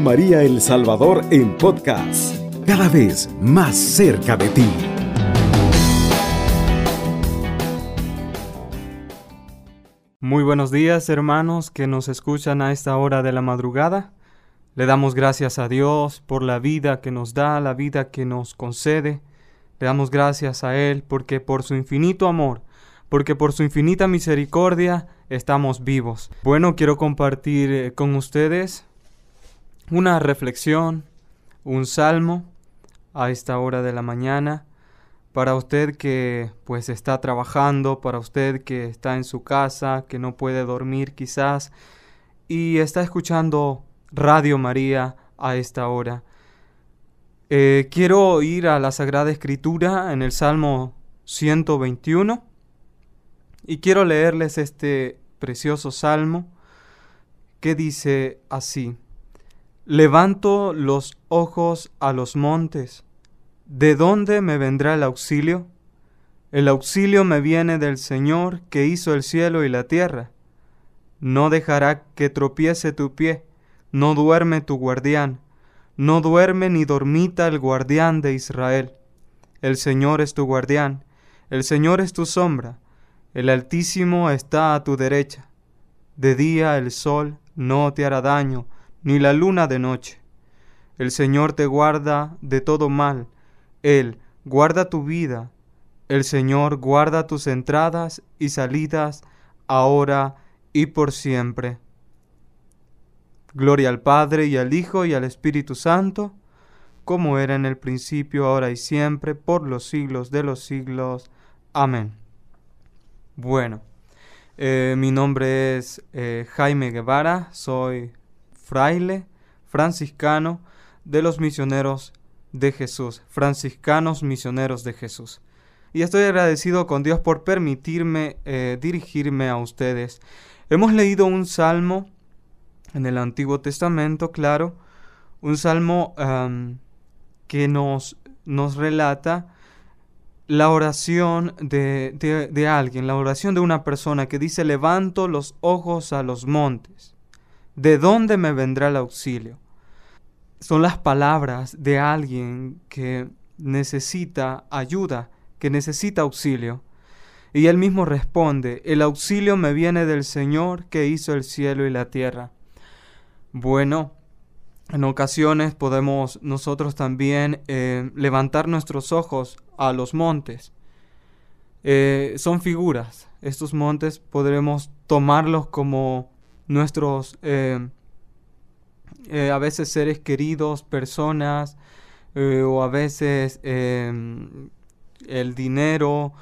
María El Salvador en podcast, cada vez más cerca de ti. Muy buenos días hermanos que nos escuchan a esta hora de la madrugada. Le damos gracias a Dios por la vida que nos da, la vida que nos concede. Le damos gracias a Él porque por su infinito amor, porque por su infinita misericordia estamos vivos. Bueno, quiero compartir eh, con ustedes una reflexión, un salmo a esta hora de la mañana. Para usted que pues está trabajando, para usted que está en su casa, que no puede dormir quizás y está escuchando Radio María a esta hora. Eh, quiero ir a la Sagrada Escritura en el Salmo 121 y quiero leerles este precioso salmo que dice así, Levanto los ojos a los montes, ¿de dónde me vendrá el auxilio? El auxilio me viene del Señor que hizo el cielo y la tierra. No dejará que tropiece tu pie, no duerme tu guardián, no duerme ni dormita el guardián de Israel. El Señor es tu guardián, el Señor es tu sombra, el Altísimo está a tu derecha. De día el sol no te hará daño, ni la luna de noche. El Señor te guarda de todo mal, Él guarda tu vida, el Señor guarda tus entradas y salidas, ahora y por siempre. Gloria al Padre y al Hijo y al Espíritu Santo, como era en el principio, ahora y siempre, por los siglos de los siglos. Amén. Bueno, eh, mi nombre es eh, Jaime Guevara, soy fraile franciscano de los misioneros de Jesús, franciscanos misioneros de Jesús. Y estoy agradecido con Dios por permitirme eh, dirigirme a ustedes. Hemos leído un salmo en el Antiguo Testamento, claro, un salmo que nos, nos relata la oración de, de, alguien, la oración de una persona que dice, levanto los ojos a los montes. ¿De dónde me vendrá el auxilio? Son las palabras de alguien que necesita ayuda, que necesita auxilio. Y él mismo responde, el auxilio me viene del Señor que hizo el cielo y la tierra. Bueno, en ocasiones podemos nosotros también eh, levantar nuestros ojos a los montes. Eh, son figuras. Estos montes podremos tomarlos como nuestros eh, a veces seres queridos, personas, o a veces el dinero,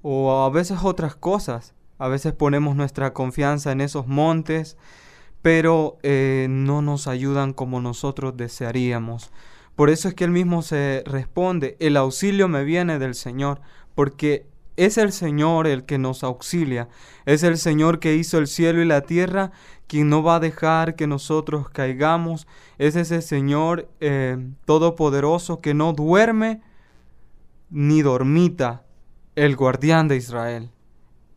o a veces otras cosas. A veces ponemos nuestra confianza en esos montes pero eh, no nos ayudan como nosotros desearíamos. Por eso es que él mismo se responde, el auxilio me viene del Señor, porque es el Señor el que nos auxilia, es el Señor que hizo el cielo y la tierra, quien no va a dejar que nosotros caigamos, es ese Señor eh, todopoderoso que no duerme ni dormita, el guardián de Israel.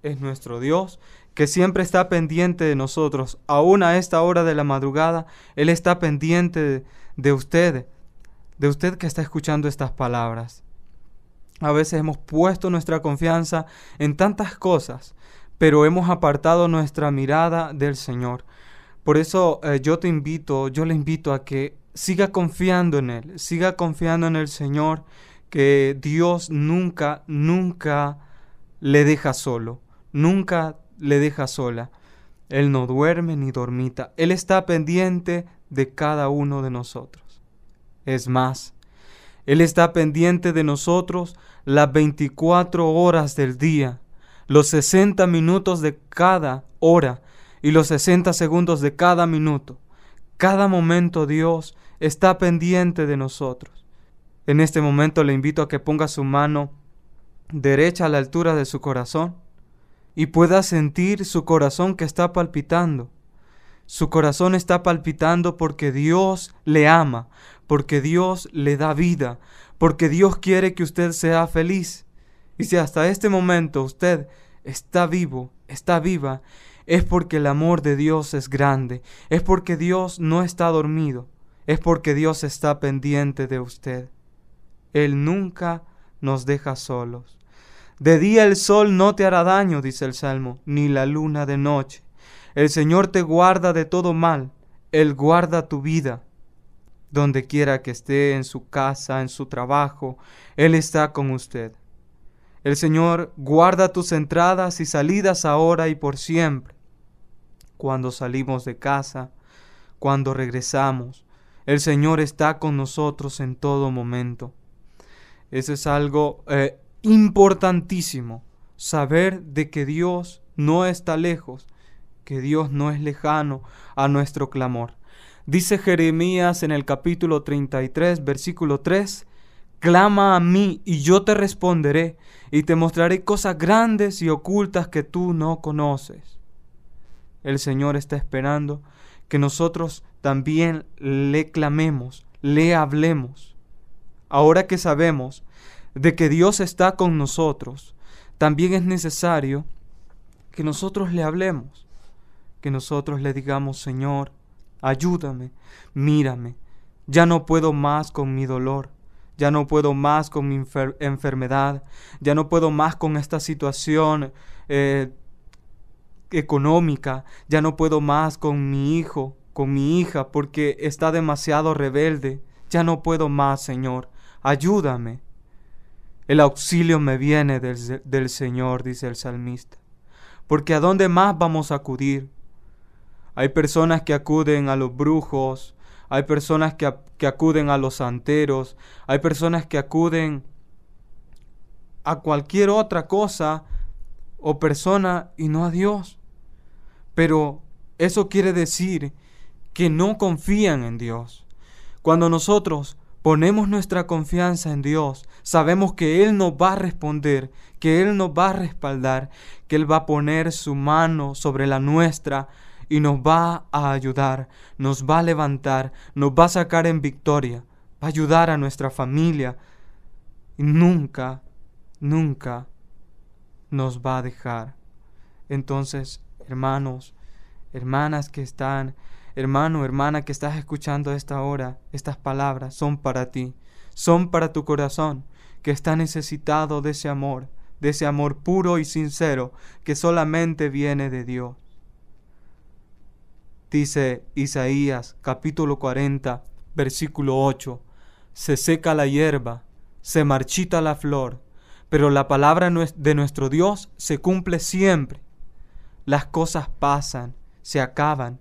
Es nuestro Dios que siempre está pendiente de nosotros, aún a esta hora de la madrugada, Él está pendiente de, usted, de usted que está escuchando estas palabras. A veces hemos puesto nuestra confianza en tantas cosas, pero hemos apartado nuestra mirada del Señor. Por eso eh, yo te invito, yo le invito a que siga confiando en Él, siga confiando en el Señor, que Dios nunca, nunca le deja solo, nunca le deja sola. Él no duerme ni dormita. Él está pendiente de cada uno de nosotros. Es más, Él está pendiente de nosotros las 24 horas del día, los 60 minutos de cada hora y los 60 segundos de cada minuto. Cada momento Dios está pendiente de nosotros. En este momento le invito a que ponga su mano derecha a la altura de su corazón y pueda sentir su corazón que está palpitando. Su corazón está palpitando porque Dios le ama, porque Dios le da vida, porque Dios quiere que usted sea feliz. Y si hasta este momento usted está vivo, está viva, es porque el amor de Dios es grande, es porque Dios no está dormido, es porque Dios está pendiente de usted. Él nunca nos deja solos. De día el sol no te hará daño, dice el Salmo, ni la luna de noche. El Señor te guarda de todo mal, Él guarda tu vida. Donde quiera que esté, en su casa, en su trabajo, Él está con usted. El Señor guarda tus entradas y salidas ahora y por siempre. Cuando salimos de casa, cuando regresamos, el Señor está con nosotros en todo momento. Eso es algo eh, importantísimo, saber de que Dios no está lejos, que Dios no es lejano a nuestro clamor. Dice Jeremías en el capítulo 33, versículo 3, Clama a mí y yo te responderé y te mostraré cosas grandes y ocultas que tú no conoces. El Señor está esperando que nosotros también le clamemos, le hablemos. Ahora que sabemos de que Dios está con nosotros, también es necesario que nosotros le hablemos, que nosotros le digamos, Señor, ayúdame, mírame, ya no puedo más con mi dolor, ya no puedo más con mi enfermedad, ya no puedo más con esta situación eh, económica, ya no puedo más con mi hijo, con mi hija, porque está demasiado rebelde, ya no puedo más, Señor, ayúdame. El auxilio me viene del, del Señor, dice el salmista, porque ¿a dónde más vamos a acudir? Hay personas que acuden a los brujos, hay personas que, que acuden a los santeros, hay personas que acuden a cualquier otra cosa o persona y no a Dios. Pero eso quiere decir que no confían en Dios. Cuando nosotros ponemos nuestra confianza en Dios, sabemos que Él nos va a responder, que Él nos va a respaldar, que Él va a poner su mano sobre la nuestra y nos va a ayudar, nos va a levantar, nos va a sacar en victoria, va a ayudar a nuestra familia y nunca, nunca nos va a dejar. Entonces, hermanos, hermanas que están, hermano, hermana que estás escuchando esta hora, estas palabras son para ti, son para tu corazón, que está necesitado de ese amor, de ese amor puro y sincero que solamente viene de Dios. Dice Isaías capítulo 40, versículo 8, se seca la hierba, se marchita la flor, pero la palabra de nuestro Dios se cumple siempre. Las cosas pasan, se acaban.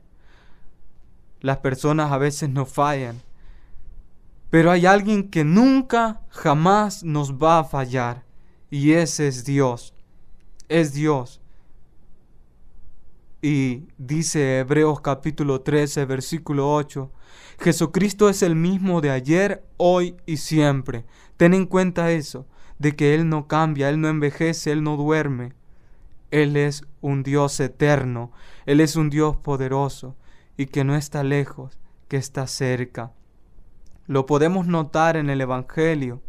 Las personas a veces nos fallan. Pero hay alguien que nunca, jamás nos va a fallar. Y ese es Dios. Es Dios. Y dice Hebreos capítulo 13, versículo 8, Jesucristo es el mismo de ayer, hoy y siempre. Ten en cuenta eso, de que Él no cambia, Él no envejece, Él no duerme. Él es un Dios eterno, Él es un Dios poderoso y que no está lejos, que está cerca. Lo podemos notar en el Evangelio,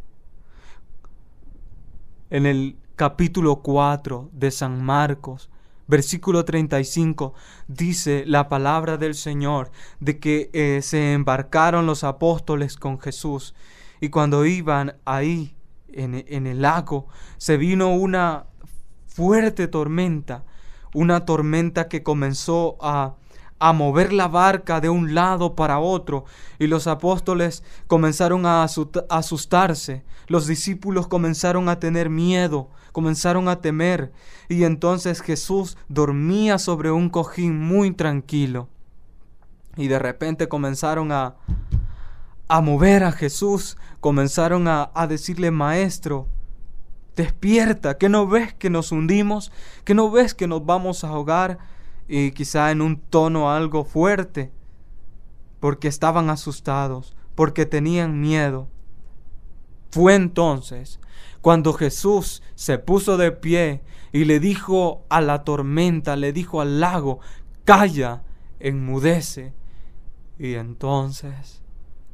en el capítulo 4 de San Marcos, Versículo 35 dice la palabra del Señor de que eh, se embarcaron los apóstoles con Jesús y cuando iban ahí en, en el lago se vino una fuerte tormenta, una tormenta que comenzó a a mover la barca de un lado para otro y los apóstoles comenzaron a asustarse, los discípulos comenzaron a tener miedo, comenzaron a temer y entonces Jesús dormía sobre un cojín muy tranquilo. Y de repente comenzaron a a mover a Jesús, comenzaron a, a decirle, Maestro, despierta, que no ves que nos hundimos, que no ves que nos vamos a ahogar, y quizá en un tono algo fuerte, porque estaban asustados, porque tenían miedo. Fue entonces cuando Jesús se puso de pie y le dijo a la tormenta, le dijo al lago, calla, enmudece. Y entonces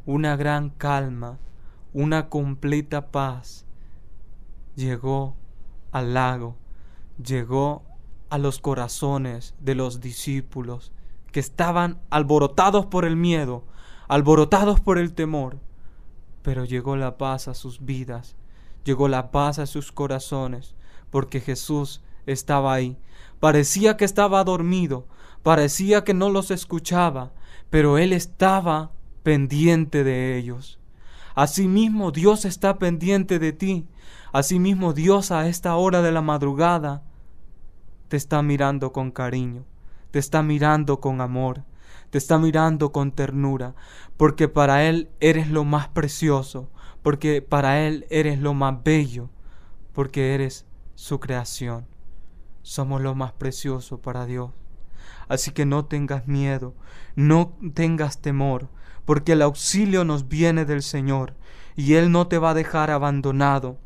una gran calma, una completa paz llegó al lago, llegó a los corazones de los discípulos que estaban alborotados por el miedo, alborotados por el temor. Pero llegó la paz a sus vidas, llegó la paz a sus corazones, porque Jesús estaba ahí. Parecía que estaba dormido, parecía que no los escuchaba, pero Él estaba pendiente de ellos. Asimismo Dios está pendiente de ti. Asimismo Dios a esta hora de la madrugada te está mirando con cariño, te está mirando con amor, te está mirando con ternura, porque para Él eres lo más precioso, porque para Él eres lo más bello, porque eres su creación. Somos lo más precioso para Dios. Así que no tengas miedo, no tengas temor, porque el auxilio nos viene del Señor y Él no te va a dejar abandonado.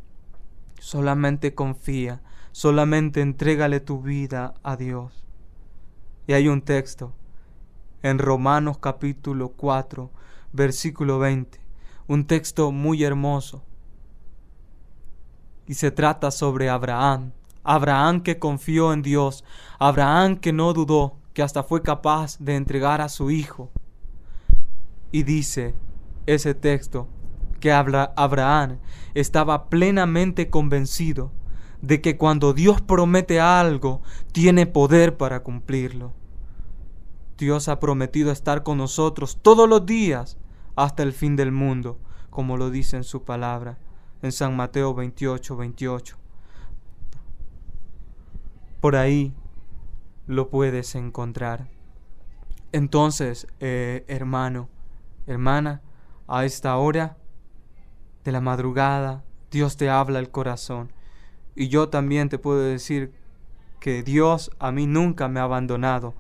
Solamente confía, solamente entrégale tu vida a Dios. Y hay un texto en Romanos capítulo 4, versículo 20, un texto muy hermoso. Y se trata sobre Abraham, Abraham que confió en Dios, Abraham que no dudó, que hasta fue capaz de entregar a su hijo. Y dice ese texto que Abraham estaba plenamente convencido de que cuando Dios promete algo, tiene poder para cumplirlo. Dios ha prometido estar con nosotros todos los días hasta el fin del mundo, como lo dice en su palabra, en San Mateo 28, 28. Por ahí lo puedes encontrar. Entonces, eh, hermano, hermana, a esta hora de la madrugada, Dios te habla el corazón. Y yo también te puedo decir que Dios a mí nunca me ha abandonado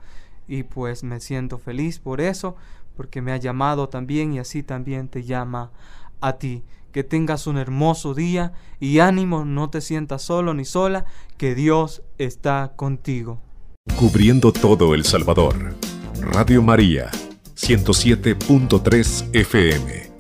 y pues me siento feliz por eso, porque me ha llamado también y así también te llama a ti. Que tengas un hermoso día y ánimo, no te sientas solo ni sola, que Dios está contigo. Cubriendo todo El Salvador. Radio María, 107.3 FM.